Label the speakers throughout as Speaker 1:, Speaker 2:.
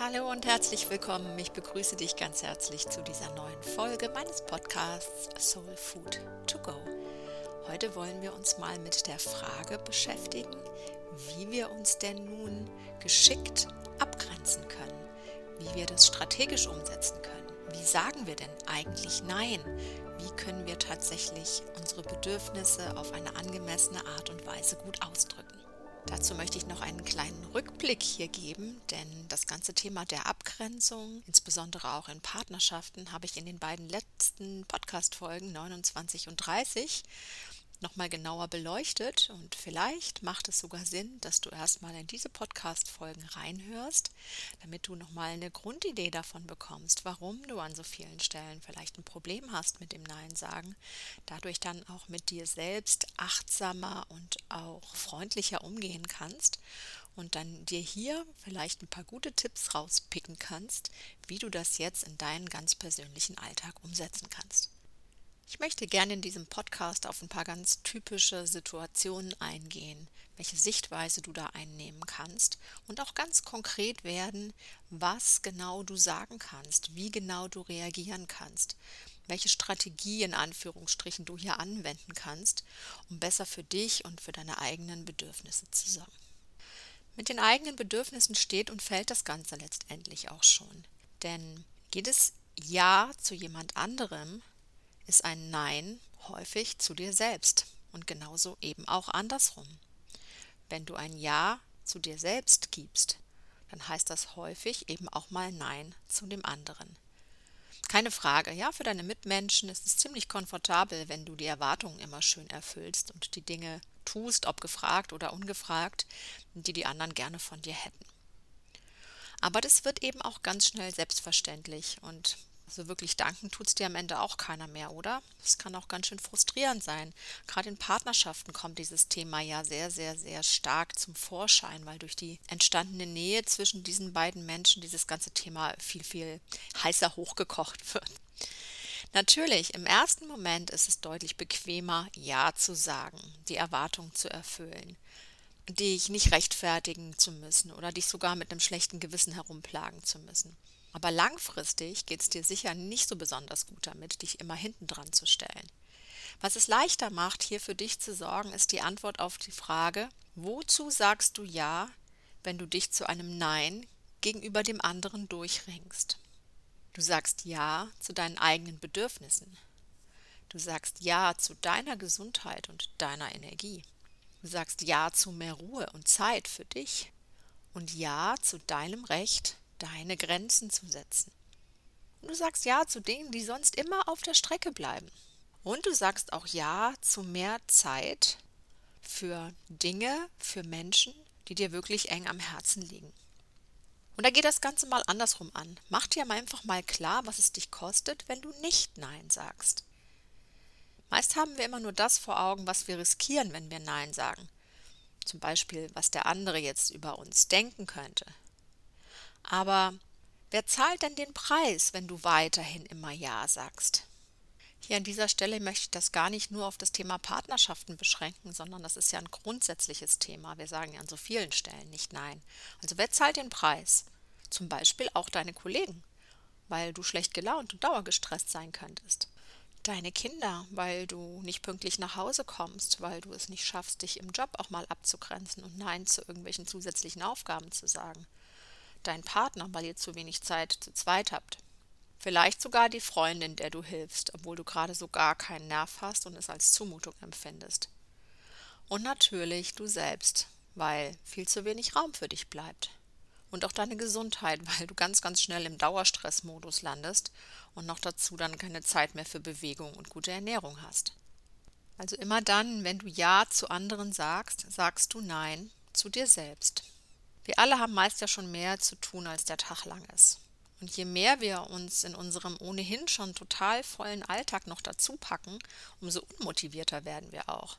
Speaker 1: Hallo und herzlich willkommen. Ich begrüße dich ganz herzlich zu dieser neuen Folge meines Podcasts Soul Food to Go. Heute wollen wir uns mal mit der Frage beschäftigen, wie wir uns denn nun geschickt abgrenzen können, wie wir das strategisch umsetzen können. Wie sagen wir denn eigentlich Nein? Wie können wir tatsächlich unsere Bedürfnisse auf eine angemessene Art und Weise gut ausdrücken? Dazu möchte ich noch einen kleinen Rückblick hier geben, denn das ganze Thema der Abgrenzung, insbesondere auch in Partnerschaften, habe ich in den beiden letzten Podcast-Folgen 29 und 30 nochmal genauer beleuchtet und vielleicht macht es sogar Sinn, dass du erstmal in diese Podcast-Folgen reinhörst, damit du nochmal eine Grundidee davon bekommst, warum du an so vielen Stellen vielleicht ein Problem hast mit dem Nein sagen, dadurch dann auch mit dir selbst achtsamer und auch freundlicher umgehen kannst und dann dir hier vielleicht ein paar gute Tipps rauspicken kannst, wie du das jetzt in deinen ganz persönlichen Alltag umsetzen kannst. Ich möchte gerne in diesem Podcast auf ein paar ganz typische Situationen eingehen, welche Sichtweise du da einnehmen kannst und auch ganz konkret werden, was genau du sagen kannst, wie genau du reagieren kannst, welche Strategie in Anführungsstrichen du hier anwenden kannst, um besser für dich und für deine eigenen Bedürfnisse zu sorgen. Mit den eigenen Bedürfnissen steht und fällt das Ganze letztendlich auch schon. Denn jedes Ja zu jemand anderem ist ein Nein häufig zu dir selbst und genauso eben auch andersrum. Wenn du ein Ja zu dir selbst gibst, dann heißt das häufig eben auch mal Nein zu dem anderen. Keine Frage, ja, für deine Mitmenschen ist es ziemlich komfortabel, wenn du die Erwartungen immer schön erfüllst und die Dinge tust, ob gefragt oder ungefragt, die die anderen gerne von dir hätten. Aber das wird eben auch ganz schnell selbstverständlich und also wirklich danken tut es dir am Ende auch keiner mehr, oder? Es kann auch ganz schön frustrierend sein. Gerade in Partnerschaften kommt dieses Thema ja sehr, sehr, sehr stark zum Vorschein, weil durch die entstandene Nähe zwischen diesen beiden Menschen dieses ganze Thema viel, viel heißer hochgekocht wird. Natürlich, im ersten Moment ist es deutlich bequemer, Ja zu sagen, die Erwartung zu erfüllen, dich nicht rechtfertigen zu müssen oder dich sogar mit einem schlechten Gewissen herumplagen zu müssen. Aber langfristig geht es dir sicher nicht so besonders gut damit, dich immer hinten dran zu stellen. Was es leichter macht, hier für dich zu sorgen, ist die Antwort auf die Frage, wozu sagst du Ja, wenn du dich zu einem Nein gegenüber dem anderen durchringst? Du sagst Ja zu deinen eigenen Bedürfnissen. Du sagst Ja zu deiner Gesundheit und deiner Energie. Du sagst Ja zu mehr Ruhe und Zeit für dich. Und Ja zu deinem Recht, deine Grenzen zu setzen. Und du sagst Ja zu Dingen, die sonst immer auf der Strecke bleiben. Und du sagst auch Ja zu mehr Zeit für Dinge, für Menschen, die dir wirklich eng am Herzen liegen. Und da geht das Ganze mal andersrum an. Mach dir einfach mal klar, was es dich kostet, wenn du nicht Nein sagst. Meist haben wir immer nur das vor Augen, was wir riskieren, wenn wir Nein sagen. Zum Beispiel, was der andere jetzt über uns denken könnte, aber wer zahlt denn den Preis, wenn du weiterhin immer Ja sagst? Hier an dieser Stelle möchte ich das gar nicht nur auf das Thema Partnerschaften beschränken, sondern das ist ja ein grundsätzliches Thema. Wir sagen ja an so vielen Stellen nicht Nein. Also wer zahlt den Preis? Zum Beispiel auch deine Kollegen, weil du schlecht gelaunt und dauergestresst sein könntest. Deine Kinder, weil du nicht pünktlich nach Hause kommst, weil du es nicht schaffst, dich im Job auch mal abzugrenzen und Nein zu irgendwelchen zusätzlichen Aufgaben zu sagen dein Partner, weil ihr zu wenig Zeit zu zweit habt. Vielleicht sogar die Freundin, der du hilfst, obwohl du gerade so gar keinen Nerv hast und es als Zumutung empfindest. Und natürlich du selbst, weil viel zu wenig Raum für dich bleibt. Und auch deine Gesundheit, weil du ganz, ganz schnell im Dauerstressmodus landest und noch dazu dann keine Zeit mehr für Bewegung und gute Ernährung hast. Also immer dann, wenn du Ja zu anderen sagst, sagst du Nein zu dir selbst. Wir alle haben meist ja schon mehr zu tun, als der Tag lang ist. Und je mehr wir uns in unserem ohnehin schon total vollen Alltag noch dazu packen, umso unmotivierter werden wir auch.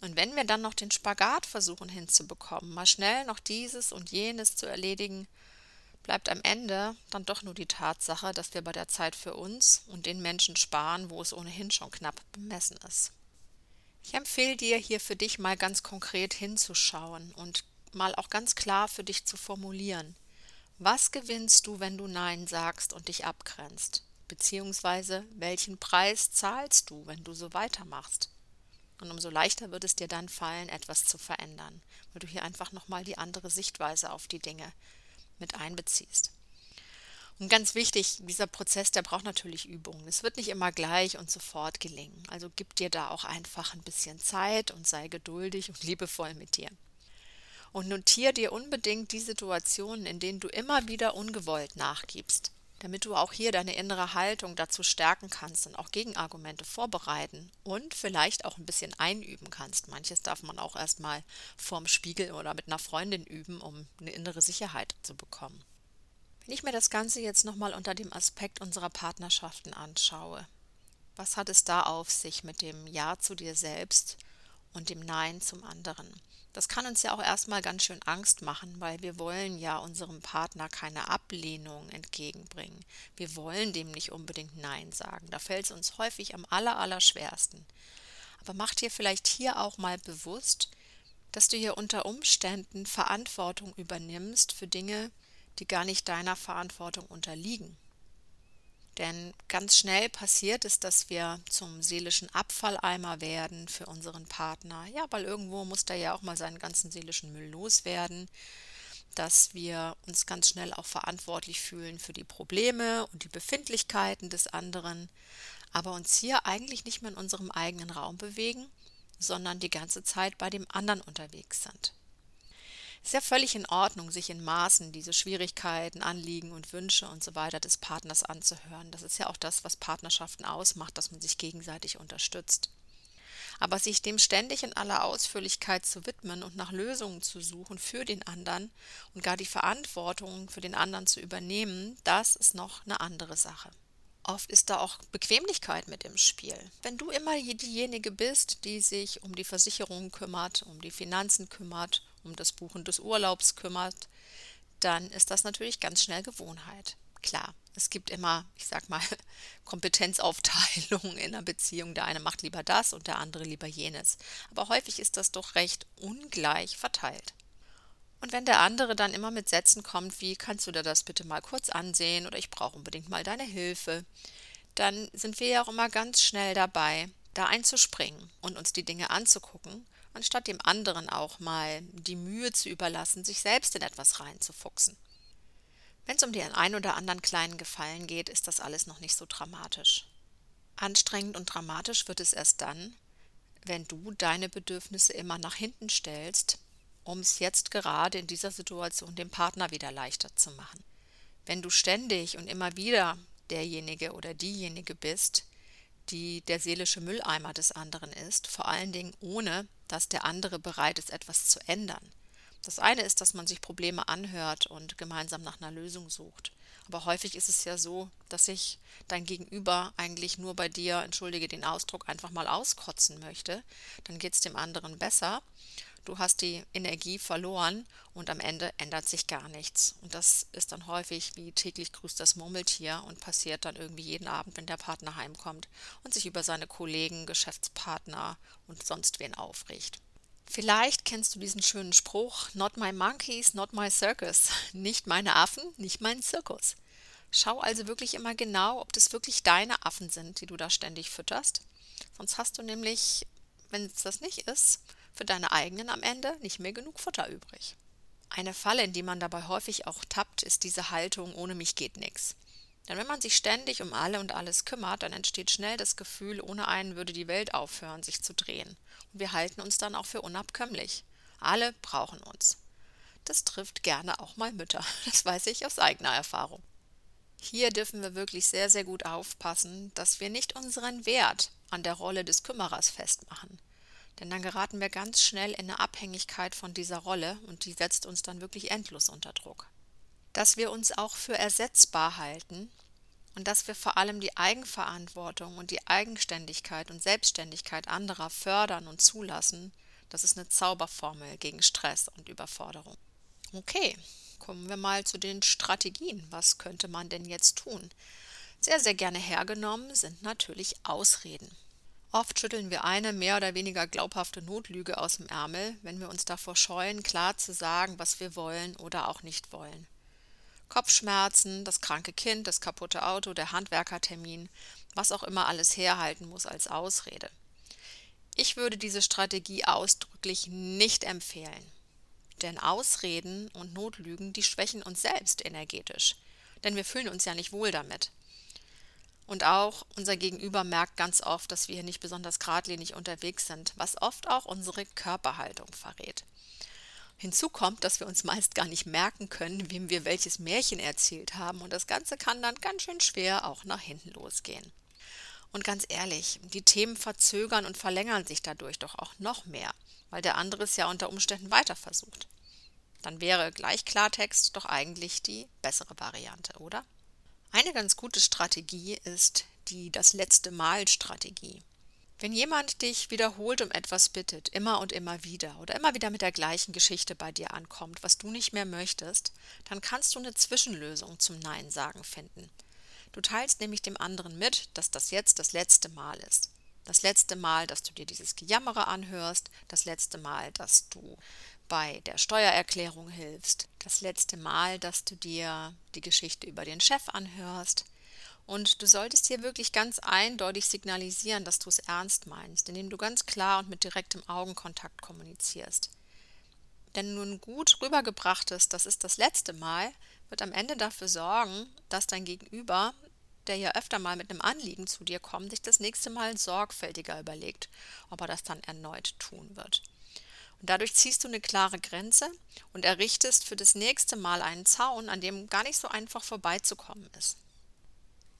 Speaker 1: Und wenn wir dann noch den Spagat versuchen hinzubekommen, mal schnell noch dieses und jenes zu erledigen, bleibt am Ende dann doch nur die Tatsache, dass wir bei der Zeit für uns und den Menschen sparen, wo es ohnehin schon knapp bemessen ist. Ich empfehle dir hier für dich mal ganz konkret hinzuschauen und mal auch ganz klar für dich zu formulieren. Was gewinnst du, wenn du Nein sagst und dich abgrenzt? Beziehungsweise welchen Preis zahlst du, wenn du so weitermachst? Und umso leichter wird es dir dann fallen, etwas zu verändern, weil du hier einfach nochmal die andere Sichtweise auf die Dinge mit einbeziehst. Und ganz wichtig, dieser Prozess, der braucht natürlich Übung. Es wird nicht immer gleich und sofort gelingen. Also gib dir da auch einfach ein bisschen Zeit und sei geduldig und liebevoll mit dir. Und notiere dir unbedingt die Situationen, in denen du immer wieder ungewollt nachgibst, damit du auch hier deine innere Haltung dazu stärken kannst und auch Gegenargumente vorbereiten und vielleicht auch ein bisschen einüben kannst. Manches darf man auch erstmal vorm Spiegel oder mit einer Freundin üben, um eine innere Sicherheit zu bekommen. Wenn ich mir das Ganze jetzt nochmal unter dem Aspekt unserer Partnerschaften anschaue, was hat es da auf sich mit dem Ja zu dir selbst und dem Nein zum anderen? Das kann uns ja auch erstmal ganz schön Angst machen, weil wir wollen ja unserem Partner keine Ablehnung entgegenbringen. Wir wollen dem nicht unbedingt Nein sagen. Da fällt es uns häufig am allerallerschwersten. Aber mach dir vielleicht hier auch mal bewusst, dass du hier unter Umständen Verantwortung übernimmst für Dinge, die gar nicht deiner Verantwortung unterliegen. Denn ganz schnell passiert es, dass wir zum seelischen Abfalleimer werden für unseren Partner. Ja, weil irgendwo muss der ja auch mal seinen ganzen seelischen Müll loswerden. Dass wir uns ganz schnell auch verantwortlich fühlen für die Probleme und die Befindlichkeiten des anderen, aber uns hier eigentlich nicht mehr in unserem eigenen Raum bewegen, sondern die ganze Zeit bei dem anderen unterwegs sind. Es ist ja völlig in Ordnung, sich in Maßen diese Schwierigkeiten, Anliegen und Wünsche und so weiter des Partners anzuhören. Das ist ja auch das, was Partnerschaften ausmacht, dass man sich gegenseitig unterstützt. Aber sich dem ständig in aller Ausführlichkeit zu widmen und nach Lösungen zu suchen für den anderen und gar die Verantwortung für den anderen zu übernehmen, das ist noch eine andere Sache. Oft ist da auch Bequemlichkeit mit im Spiel. Wenn du immer diejenige bist, die sich um die Versicherung kümmert, um die Finanzen kümmert um das Buchen des Urlaubs kümmert, dann ist das natürlich ganz schnell Gewohnheit. Klar, es gibt immer, ich sag mal, Kompetenzaufteilungen in einer Beziehung. Der eine macht lieber das und der andere lieber jenes. Aber häufig ist das doch recht ungleich verteilt. Und wenn der andere dann immer mit Sätzen kommt, wie kannst du dir das bitte mal kurz ansehen oder ich brauche unbedingt mal deine Hilfe, dann sind wir ja auch immer ganz schnell dabei, da einzuspringen und uns die Dinge anzugucken anstatt dem anderen auch mal die Mühe zu überlassen, sich selbst in etwas reinzufuchsen. Wenn es um den ein oder anderen kleinen Gefallen geht, ist das alles noch nicht so dramatisch. Anstrengend und dramatisch wird es erst dann, wenn du deine Bedürfnisse immer nach hinten stellst, um es jetzt gerade in dieser Situation dem Partner wieder leichter zu machen. Wenn du ständig und immer wieder derjenige oder diejenige bist, die der seelische Mülleimer des anderen ist, vor allen Dingen ohne, dass der andere bereit ist, etwas zu ändern. Das eine ist, dass man sich Probleme anhört und gemeinsam nach einer Lösung sucht. Aber häufig ist es ja so, dass sich dein Gegenüber eigentlich nur bei dir, entschuldige den Ausdruck, einfach mal auskotzen möchte. Dann geht es dem anderen besser du hast die Energie verloren und am Ende ändert sich gar nichts. Und das ist dann häufig wie täglich grüßt das Murmeltier und passiert dann irgendwie jeden Abend, wenn der Partner heimkommt und sich über seine Kollegen, Geschäftspartner und sonst wen aufregt. Vielleicht kennst du diesen schönen Spruch, Not my monkeys, not my circus. Nicht meine Affen, nicht mein Zirkus. Schau also wirklich immer genau, ob das wirklich deine Affen sind, die du da ständig fütterst. Sonst hast du nämlich, wenn es das nicht ist, für deine eigenen am Ende nicht mehr genug Futter übrig. Eine Falle, in die man dabei häufig auch tappt, ist diese Haltung, ohne mich geht nix. Denn wenn man sich ständig um alle und alles kümmert, dann entsteht schnell das Gefühl, ohne einen würde die Welt aufhören, sich zu drehen. Und wir halten uns dann auch für unabkömmlich. Alle brauchen uns. Das trifft gerne auch mal Mütter. Das weiß ich aus eigener Erfahrung. Hier dürfen wir wirklich sehr, sehr gut aufpassen, dass wir nicht unseren Wert an der Rolle des Kümmerers festmachen. Denn dann geraten wir ganz schnell in eine Abhängigkeit von dieser Rolle und die setzt uns dann wirklich endlos unter Druck. Dass wir uns auch für ersetzbar halten und dass wir vor allem die Eigenverantwortung und die Eigenständigkeit und Selbstständigkeit anderer fördern und zulassen, das ist eine Zauberformel gegen Stress und Überforderung. Okay, kommen wir mal zu den Strategien. Was könnte man denn jetzt tun? Sehr, sehr gerne hergenommen sind natürlich Ausreden. Oft schütteln wir eine mehr oder weniger glaubhafte Notlüge aus dem Ärmel, wenn wir uns davor scheuen, klar zu sagen, was wir wollen oder auch nicht wollen. Kopfschmerzen, das kranke Kind, das kaputte Auto, der Handwerkertermin, was auch immer alles herhalten muss als Ausrede. Ich würde diese Strategie ausdrücklich nicht empfehlen. Denn Ausreden und Notlügen, die schwächen uns selbst energetisch. Denn wir fühlen uns ja nicht wohl damit. Und auch unser Gegenüber merkt ganz oft, dass wir hier nicht besonders geradlinig unterwegs sind, was oft auch unsere Körperhaltung verrät. Hinzu kommt, dass wir uns meist gar nicht merken können, wem wir welches Märchen erzählt haben, und das Ganze kann dann ganz schön schwer auch nach hinten losgehen. Und ganz ehrlich, die Themen verzögern und verlängern sich dadurch doch auch noch mehr, weil der andere es ja unter Umständen weiter versucht. Dann wäre gleich Klartext doch eigentlich die bessere Variante, oder? Eine ganz gute Strategie ist die Das letzte Mal Strategie. Wenn jemand dich wiederholt um etwas bittet, immer und immer wieder oder immer wieder mit der gleichen Geschichte bei dir ankommt, was du nicht mehr möchtest, dann kannst du eine Zwischenlösung zum Nein sagen finden. Du teilst nämlich dem anderen mit, dass das jetzt das letzte Mal ist. Das letzte Mal, dass du dir dieses Gejammere anhörst, das letzte Mal, dass du bei der Steuererklärung hilfst, das letzte Mal, dass du dir die Geschichte über den Chef anhörst. Und du solltest hier wirklich ganz eindeutig signalisieren, dass du es ernst meinst, indem du ganz klar und mit direktem Augenkontakt kommunizierst. Denn nun gut rübergebrachtes, das ist das letzte Mal, wird am Ende dafür sorgen, dass dein Gegenüber, der ja öfter mal mit einem Anliegen zu dir kommt, sich das nächste Mal sorgfältiger überlegt, ob er das dann erneut tun wird. Dadurch ziehst du eine klare Grenze und errichtest für das nächste Mal einen Zaun, an dem gar nicht so einfach vorbeizukommen ist.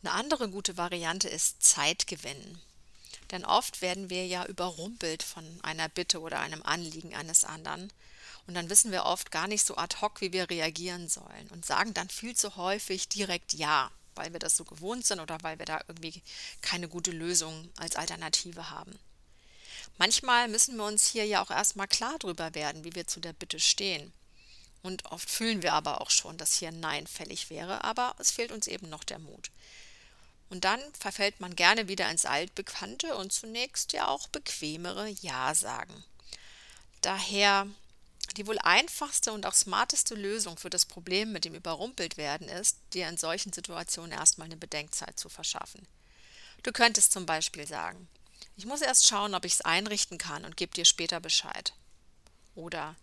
Speaker 1: Eine andere gute Variante ist Zeit gewinnen. Denn oft werden wir ja überrumpelt von einer Bitte oder einem Anliegen eines anderen und dann wissen wir oft gar nicht so ad hoc, wie wir reagieren sollen und sagen dann viel zu häufig direkt Ja, weil wir das so gewohnt sind oder weil wir da irgendwie keine gute Lösung als Alternative haben. Manchmal müssen wir uns hier ja auch erstmal klar drüber werden, wie wir zu der Bitte stehen. Und oft fühlen wir aber auch schon, dass hier ein Nein fällig wäre, aber es fehlt uns eben noch der Mut. Und dann verfällt man gerne wieder ins Altbekannte und zunächst ja auch bequemere Ja sagen. Daher die wohl einfachste und auch smarteste Lösung für das Problem mit dem Überrumpeltwerden ist, dir in solchen Situationen erstmal eine Bedenkzeit zu verschaffen. Du könntest zum Beispiel sagen, ich muss erst schauen, ob ich es einrichten kann und gebe dir später Bescheid. Oder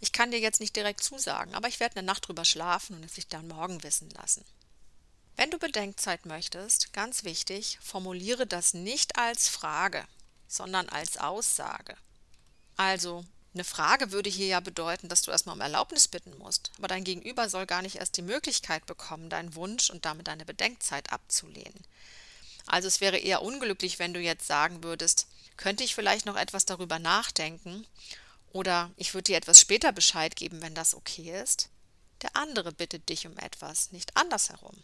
Speaker 1: ich kann dir jetzt nicht direkt zusagen, aber ich werde eine Nacht drüber schlafen und es sich dann morgen wissen lassen. Wenn du Bedenkzeit möchtest, ganz wichtig, formuliere das nicht als Frage, sondern als Aussage. Also, eine Frage würde hier ja bedeuten, dass du erstmal um Erlaubnis bitten musst, aber dein Gegenüber soll gar nicht erst die Möglichkeit bekommen, deinen Wunsch und damit deine Bedenkzeit abzulehnen. Also es wäre eher unglücklich, wenn du jetzt sagen würdest, könnte ich vielleicht noch etwas darüber nachdenken oder ich würde dir etwas später Bescheid geben, wenn das okay ist. Der andere bittet dich um etwas, nicht andersherum.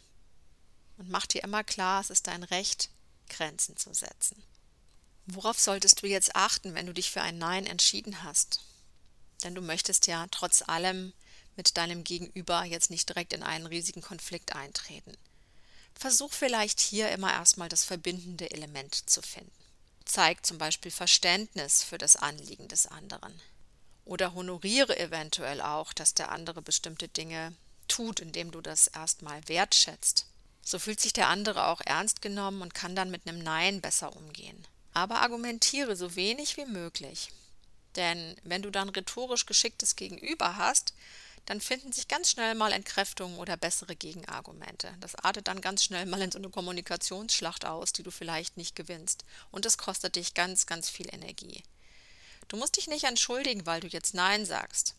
Speaker 1: Und mach dir immer klar, es ist dein Recht, Grenzen zu setzen. Worauf solltest du jetzt achten, wenn du dich für ein Nein entschieden hast? Denn du möchtest ja trotz allem mit deinem Gegenüber jetzt nicht direkt in einen riesigen Konflikt eintreten. Versuch vielleicht hier immer erstmal das verbindende Element zu finden. Zeig zum Beispiel Verständnis für das Anliegen des anderen. Oder honoriere eventuell auch, dass der andere bestimmte Dinge tut, indem du das erstmal wertschätzt. So fühlt sich der andere auch ernst genommen und kann dann mit einem Nein besser umgehen aber argumentiere so wenig wie möglich. Denn wenn du dann rhetorisch geschicktes Gegenüber hast, dann finden sich ganz schnell mal Entkräftungen oder bessere Gegenargumente. Das artet dann ganz schnell mal in so eine Kommunikationsschlacht aus, die du vielleicht nicht gewinnst. Und es kostet dich ganz, ganz viel Energie. Du musst dich nicht entschuldigen, weil du jetzt Nein sagst.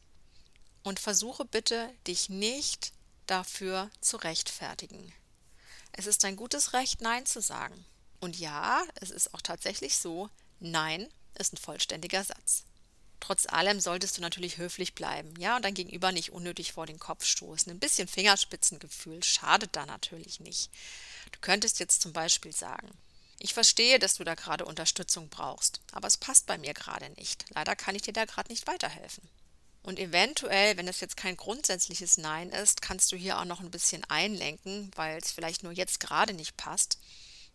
Speaker 1: Und versuche bitte, dich nicht dafür zu rechtfertigen. Es ist dein gutes Recht, Nein zu sagen. Und ja, es ist auch tatsächlich so, nein ist ein vollständiger Satz. Trotz allem solltest du natürlich höflich bleiben, ja, und dein Gegenüber nicht unnötig vor den Kopf stoßen. Ein bisschen Fingerspitzengefühl schadet da natürlich nicht. Du könntest jetzt zum Beispiel sagen, ich verstehe, dass du da gerade Unterstützung brauchst, aber es passt bei mir gerade nicht. Leider kann ich dir da gerade nicht weiterhelfen. Und eventuell, wenn es jetzt kein grundsätzliches Nein ist, kannst du hier auch noch ein bisschen einlenken, weil es vielleicht nur jetzt gerade nicht passt.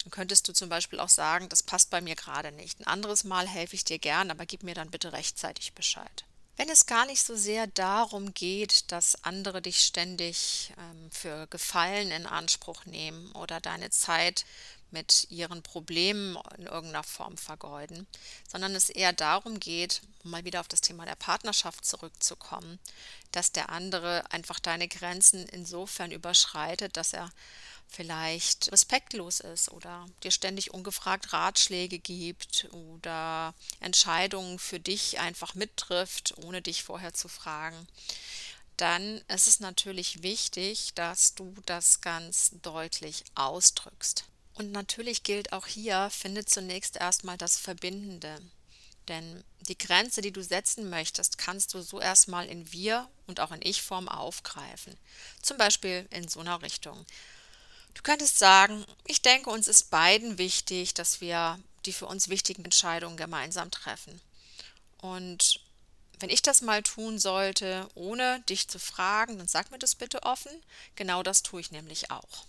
Speaker 1: Dann könntest du zum Beispiel auch sagen, das passt bei mir gerade nicht. Ein anderes Mal helfe ich dir gern, aber gib mir dann bitte rechtzeitig Bescheid. Wenn es gar nicht so sehr darum geht, dass andere dich ständig ähm, für Gefallen in Anspruch nehmen oder deine Zeit mit ihren Problemen in irgendeiner Form vergeuden, sondern es eher darum geht, um mal wieder auf das Thema der Partnerschaft zurückzukommen, dass der andere einfach deine Grenzen insofern überschreitet, dass er vielleicht respektlos ist oder dir ständig ungefragt Ratschläge gibt oder Entscheidungen für dich einfach mittrifft, ohne dich vorher zu fragen, dann ist es natürlich wichtig, dass du das ganz deutlich ausdrückst. Und natürlich gilt auch hier, finde zunächst erstmal das Verbindende. Denn die Grenze, die du setzen möchtest, kannst du so erstmal in wir und auch in ich-Form aufgreifen. Zum Beispiel in so einer Richtung. Du könntest sagen, ich denke, uns ist beiden wichtig, dass wir die für uns wichtigen Entscheidungen gemeinsam treffen. Und wenn ich das mal tun sollte, ohne dich zu fragen, dann sag mir das bitte offen. Genau das tue ich nämlich auch.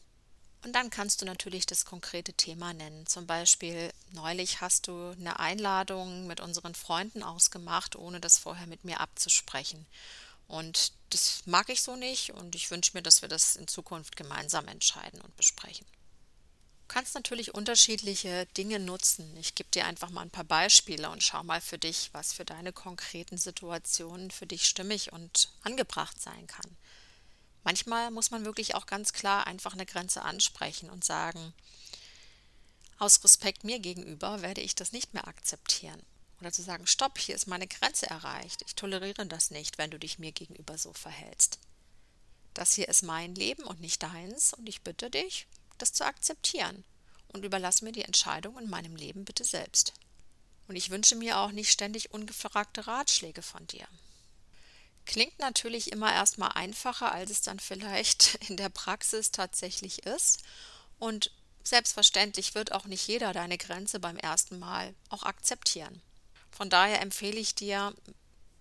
Speaker 1: Und dann kannst du natürlich das konkrete Thema nennen. Zum Beispiel, neulich hast du eine Einladung mit unseren Freunden ausgemacht, ohne das vorher mit mir abzusprechen. Und das mag ich so nicht und ich wünsche mir, dass wir das in Zukunft gemeinsam entscheiden und besprechen. Du kannst natürlich unterschiedliche Dinge nutzen. Ich gebe dir einfach mal ein paar Beispiele und schau mal für dich, was für deine konkreten Situationen für dich stimmig und angebracht sein kann. Manchmal muss man wirklich auch ganz klar einfach eine Grenze ansprechen und sagen, aus Respekt mir gegenüber werde ich das nicht mehr akzeptieren. Oder zu sagen, stopp, hier ist meine Grenze erreicht. Ich toleriere das nicht, wenn du dich mir gegenüber so verhältst. Das hier ist mein Leben und nicht deins und ich bitte dich, das zu akzeptieren und überlass mir die Entscheidung in meinem Leben bitte selbst. Und ich wünsche mir auch nicht ständig ungefragte Ratschläge von dir. Klingt natürlich immer erstmal einfacher, als es dann vielleicht in der Praxis tatsächlich ist. Und selbstverständlich wird auch nicht jeder deine Grenze beim ersten Mal auch akzeptieren. Von daher empfehle ich dir,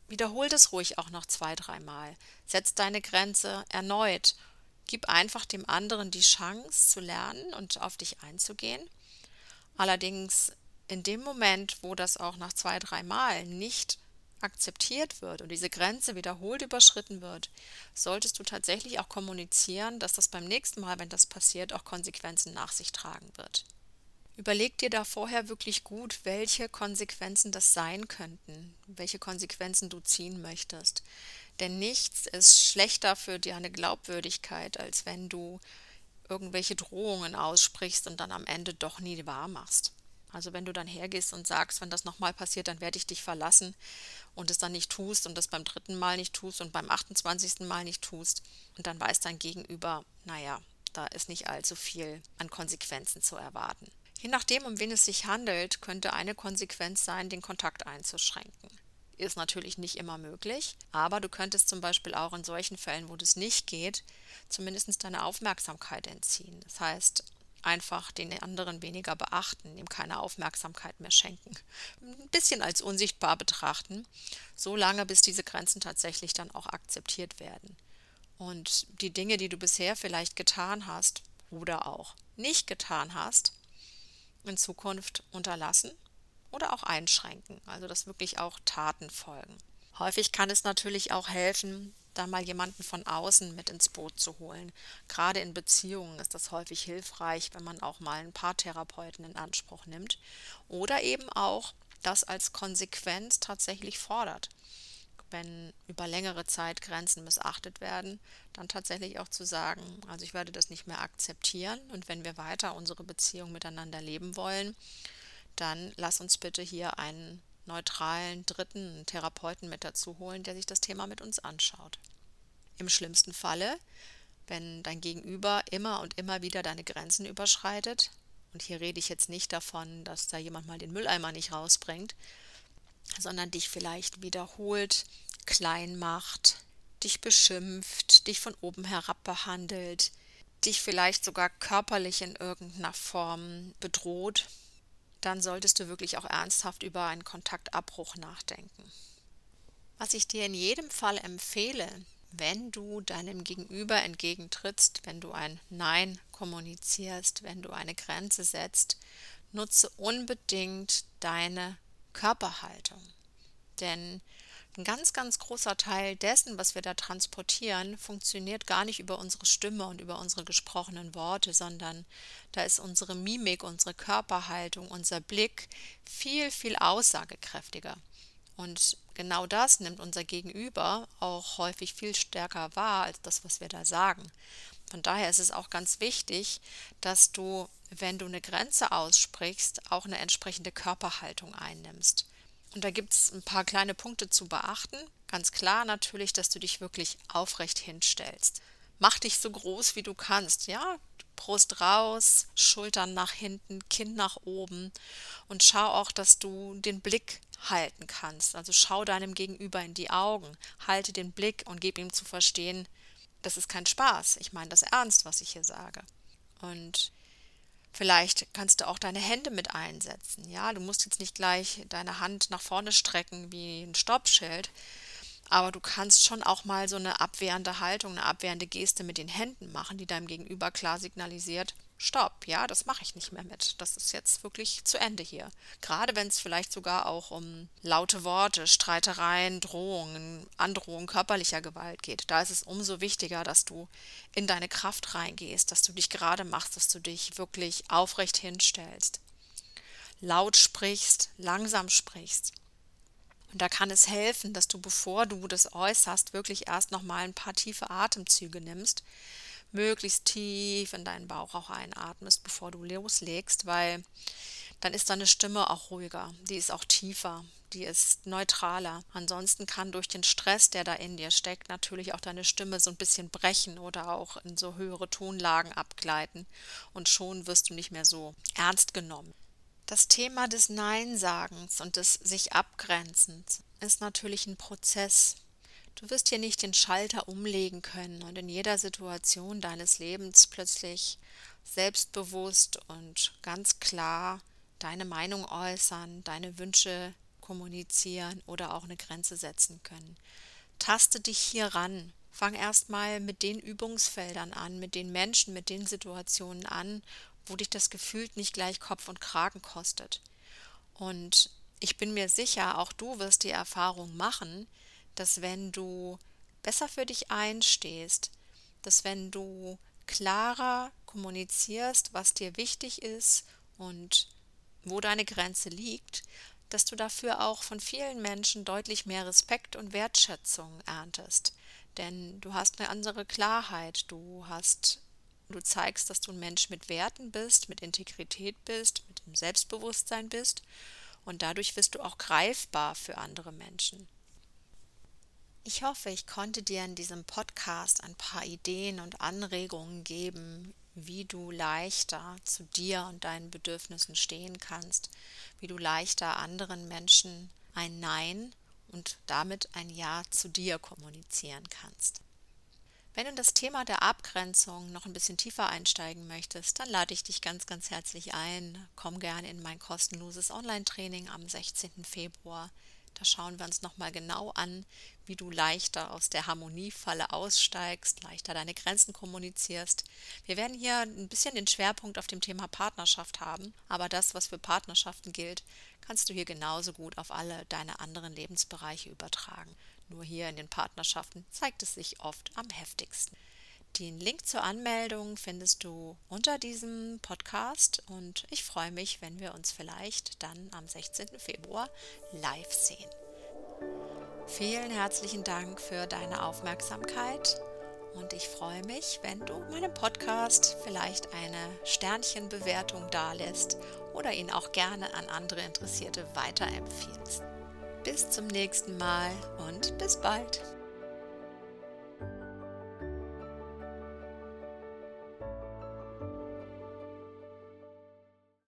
Speaker 1: wiederhol das ruhig auch noch zwei, dreimal. Setz deine Grenze erneut. Gib einfach dem anderen die Chance zu lernen und auf dich einzugehen. Allerdings in dem Moment, wo das auch nach zwei, dreimal nicht akzeptiert wird und diese Grenze wiederholt überschritten wird, solltest du tatsächlich auch kommunizieren, dass das beim nächsten Mal, wenn das passiert, auch Konsequenzen nach sich tragen wird. Überleg dir da vorher wirklich gut, welche Konsequenzen das sein könnten, welche Konsequenzen du ziehen möchtest. Denn nichts ist schlechter für deine Glaubwürdigkeit, als wenn du irgendwelche Drohungen aussprichst und dann am Ende doch nie wahr machst. Also wenn du dann hergehst und sagst, wenn das nochmal passiert, dann werde ich dich verlassen und es dann nicht tust und das beim dritten Mal nicht tust und beim 28. Mal nicht tust und dann weiß dein Gegenüber, naja, da ist nicht allzu viel an Konsequenzen zu erwarten. Je nachdem, um wen es sich handelt, könnte eine Konsequenz sein, den Kontakt einzuschränken. Ist natürlich nicht immer möglich, aber du könntest zum Beispiel auch in solchen Fällen, wo das nicht geht, zumindest deine Aufmerksamkeit entziehen. Das heißt, einfach den anderen weniger beachten, ihm keine Aufmerksamkeit mehr schenken. Ein bisschen als unsichtbar betrachten, so lange bis diese Grenzen tatsächlich dann auch akzeptiert werden. Und die Dinge, die du bisher vielleicht getan hast oder auch nicht getan hast, in Zukunft unterlassen oder auch einschränken, also dass wirklich auch Taten folgen. Häufig kann es natürlich auch helfen, da mal jemanden von außen mit ins Boot zu holen. Gerade in Beziehungen ist das häufig hilfreich, wenn man auch mal ein paar Therapeuten in Anspruch nimmt oder eben auch das als Konsequenz tatsächlich fordert. Wenn über längere Zeit Grenzen missachtet werden, dann tatsächlich auch zu sagen, also ich werde das nicht mehr akzeptieren und wenn wir weiter unsere Beziehung miteinander leben wollen, dann lass uns bitte hier einen neutralen dritten Therapeuten mit dazu holen, der sich das Thema mit uns anschaut. Im schlimmsten Falle, wenn dein Gegenüber immer und immer wieder deine Grenzen überschreitet, und hier rede ich jetzt nicht davon, dass da jemand mal den Mülleimer nicht rausbringt, sondern dich vielleicht wiederholt klein macht, dich beschimpft, dich von oben herab behandelt, dich vielleicht sogar körperlich in irgendeiner Form bedroht, dann solltest du wirklich auch ernsthaft über einen Kontaktabbruch nachdenken. Was ich dir in jedem Fall empfehle, wenn du deinem Gegenüber entgegentrittst, wenn du ein Nein kommunizierst, wenn du eine Grenze setzt, nutze unbedingt deine Körperhaltung. Denn ein ganz, ganz großer Teil dessen, was wir da transportieren, funktioniert gar nicht über unsere Stimme und über unsere gesprochenen Worte, sondern da ist unsere Mimik, unsere Körperhaltung, unser Blick viel, viel aussagekräftiger. Und genau das nimmt unser Gegenüber auch häufig viel stärker wahr als das, was wir da sagen. Von daher ist es auch ganz wichtig, dass du, wenn du eine Grenze aussprichst, auch eine entsprechende Körperhaltung einnimmst. Und da gibt es ein paar kleine Punkte zu beachten. Ganz klar natürlich, dass du dich wirklich aufrecht hinstellst. Mach dich so groß wie du kannst, ja? Brust raus, Schultern nach hinten, Kinn nach oben und schau auch, dass du den Blick halten kannst. Also schau deinem Gegenüber in die Augen, halte den Blick und gib ihm zu verstehen, das ist kein Spaß. Ich meine das ernst, was ich hier sage. Und Vielleicht kannst du auch deine Hände mit einsetzen. Ja, du musst jetzt nicht gleich deine Hand nach vorne strecken wie ein Stoppschild, aber du kannst schon auch mal so eine abwehrende Haltung, eine abwehrende Geste mit den Händen machen, die deinem Gegenüber klar signalisiert, Stopp, ja, das mache ich nicht mehr mit. Das ist jetzt wirklich zu Ende hier. Gerade wenn es vielleicht sogar auch um laute Worte, Streitereien, Drohungen, Androhungen körperlicher Gewalt geht. Da ist es umso wichtiger, dass du in deine Kraft reingehst, dass du dich gerade machst, dass du dich wirklich aufrecht hinstellst. Laut sprichst, langsam sprichst. Und da kann es helfen, dass du, bevor du das äußerst, wirklich erst nochmal ein paar tiefe Atemzüge nimmst, möglichst tief in deinen Bauch auch einatmest, bevor du loslegst, weil dann ist deine Stimme auch ruhiger, die ist auch tiefer, die ist neutraler. Ansonsten kann durch den Stress, der da in dir steckt, natürlich auch deine Stimme so ein bisschen brechen oder auch in so höhere Tonlagen abgleiten und schon wirst du nicht mehr so ernst genommen. Das Thema des Neinsagens und des sich Abgrenzens ist natürlich ein Prozess. Du wirst hier nicht den Schalter umlegen können und in jeder Situation deines Lebens plötzlich selbstbewusst und ganz klar deine Meinung äußern, deine Wünsche kommunizieren oder auch eine Grenze setzen können. Taste dich hier ran. Fang erstmal mit den Übungsfeldern an, mit den Menschen, mit den Situationen an, wo dich das Gefühl nicht gleich Kopf und Kragen kostet. Und ich bin mir sicher, auch du wirst die Erfahrung machen, dass wenn du besser für dich einstehst, dass wenn du klarer kommunizierst, was dir wichtig ist und wo deine Grenze liegt, dass du dafür auch von vielen Menschen deutlich mehr Respekt und Wertschätzung erntest. Denn du hast eine andere Klarheit, du hast, du zeigst, dass du ein Mensch mit Werten bist, mit Integrität bist, mit dem Selbstbewusstsein bist und dadurch wirst du auch greifbar für andere Menschen. Ich hoffe, ich konnte dir in diesem Podcast ein paar Ideen und Anregungen geben, wie du leichter zu dir und deinen Bedürfnissen stehen kannst, wie du leichter anderen Menschen ein Nein und damit ein Ja zu dir kommunizieren kannst. Wenn du in das Thema der Abgrenzung noch ein bisschen tiefer einsteigen möchtest, dann lade ich dich ganz, ganz herzlich ein. Komm gerne in mein kostenloses Online-Training am 16. Februar. Da schauen wir uns nochmal genau an, wie du leichter aus der Harmoniefalle aussteigst, leichter deine Grenzen kommunizierst. Wir werden hier ein bisschen den Schwerpunkt auf dem Thema Partnerschaft haben, aber das, was für Partnerschaften gilt, kannst du hier genauso gut auf alle deine anderen Lebensbereiche übertragen. Nur hier in den Partnerschaften zeigt es sich oft am heftigsten. Den Link zur Anmeldung findest du unter diesem Podcast und ich freue mich, wenn wir uns vielleicht dann am 16. Februar live sehen. Vielen herzlichen Dank für deine Aufmerksamkeit und ich freue mich, wenn du meinem Podcast vielleicht eine Sternchenbewertung dalässt oder ihn auch gerne an andere Interessierte weiterempfiehlst. Bis zum nächsten Mal und bis bald.